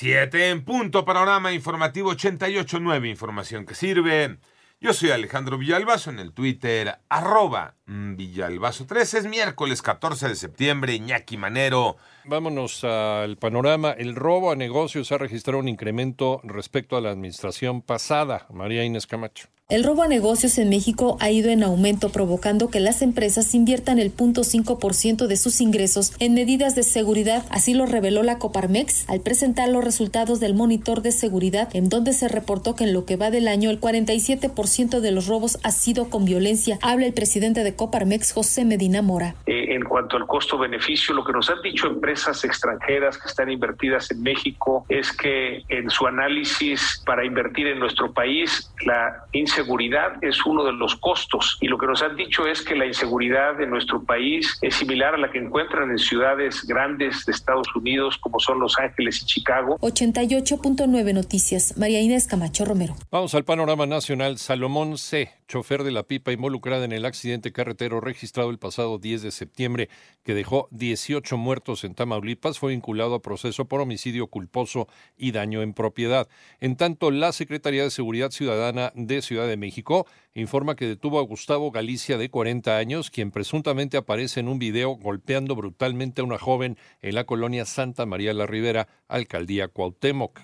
7 en punto, panorama informativo 88.9, información que sirve. Yo soy Alejandro Villalbazo en el Twitter, arroba Villalbazo3. Es miércoles 14 de septiembre, Iñaki Manero. Vámonos al panorama. El robo a negocios ha registrado un incremento respecto a la administración pasada. María Inés Camacho. El robo a negocios en México ha ido en aumento, provocando que las empresas inviertan el 0.5% de sus ingresos en medidas de seguridad. Así lo reveló la Coparmex al presentar los resultados del monitor de seguridad, en donde se reportó que en lo que va del año el 47% de los robos ha sido con violencia. Habla el presidente de Coparmex, José Medina Mora. Eh, en cuanto al costo-beneficio, lo que nos han dicho empresas extranjeras que están invertidas en México es que en su análisis para invertir en nuestro país, la inseguridad es uno de los costos y lo que nos han dicho es que la inseguridad de nuestro país es similar a la que encuentran en ciudades grandes de Estados Unidos como son Los Ángeles y Chicago. 88.9 Noticias. María Inés Camacho Romero. Vamos al panorama nacional. Salomón C., chofer de la pipa involucrada en el accidente carretero registrado el pasado 10 de septiembre que dejó 18 muertos en Tamaulipas, fue vinculado a proceso por homicidio culposo y daño en propiedad. En tanto, la Secretaría de Seguridad Ciudadana de Ciudad de México informa que detuvo a Gustavo Galicia de 40 años, quien presuntamente aparece en un video golpeando brutalmente a una joven en la colonia Santa María la Ribera, alcaldía Cuauhtémoc.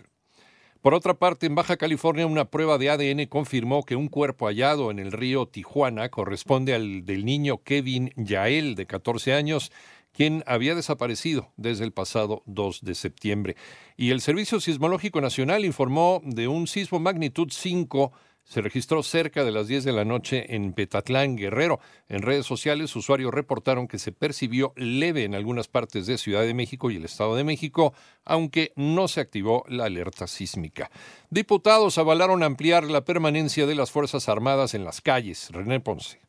Por otra parte, en Baja California, una prueba de ADN confirmó que un cuerpo hallado en el río Tijuana corresponde al del niño Kevin Yael, de 14 años, quien había desaparecido desde el pasado 2 de septiembre. Y el Servicio Sismológico Nacional informó de un sismo magnitud 5 se registró cerca de las 10 de la noche en Petatlán, Guerrero. En redes sociales, usuarios reportaron que se percibió leve en algunas partes de Ciudad de México y el Estado de México, aunque no se activó la alerta sísmica. Diputados avalaron ampliar la permanencia de las Fuerzas Armadas en las calles. René Ponce.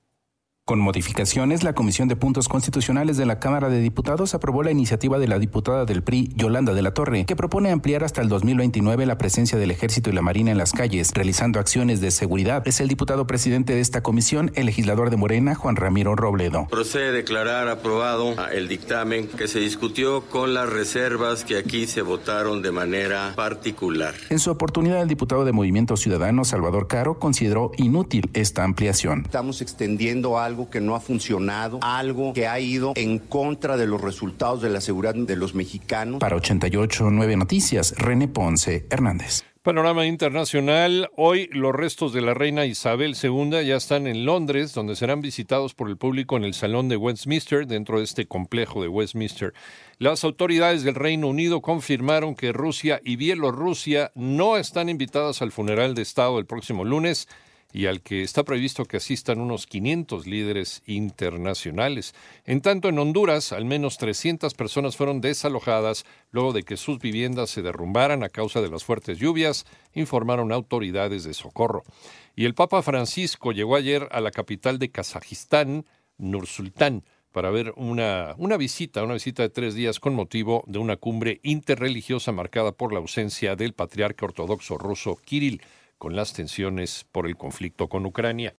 Con modificaciones, la Comisión de Puntos Constitucionales de la Cámara de Diputados aprobó la iniciativa de la diputada del PRI, Yolanda de la Torre, que propone ampliar hasta el 2029 la presencia del Ejército y la Marina en las calles, realizando acciones de seguridad. Es el diputado presidente de esta comisión, el legislador de Morena, Juan Ramiro Robledo. Procede a declarar aprobado el dictamen que se discutió con las reservas que aquí se votaron de manera particular. En su oportunidad, el diputado de Movimiento Ciudadano, Salvador Caro, consideró inútil esta ampliación. Estamos extendiendo algo que no ha funcionado, algo que ha ido en contra de los resultados de la seguridad de los mexicanos. Para 88 9 Noticias, René Ponce Hernández. Panorama internacional. Hoy los restos de la reina Isabel II ya están en Londres, donde serán visitados por el público en el Salón de Westminster, dentro de este complejo de Westminster. Las autoridades del Reino Unido confirmaron que Rusia y Bielorrusia no están invitadas al funeral de Estado el próximo lunes y al que está previsto que asistan unos 500 líderes internacionales. En tanto, en Honduras, al menos 300 personas fueron desalojadas luego de que sus viviendas se derrumbaran a causa de las fuertes lluvias, informaron autoridades de socorro. Y el Papa Francisco llegó ayer a la capital de Kazajistán, Nursultán, para ver una, visita, una visita de tres días con motivo de una cumbre interreligiosa marcada por la ausencia del patriarca ortodoxo ruso Kirill con las tensiones por el conflicto con Ucrania.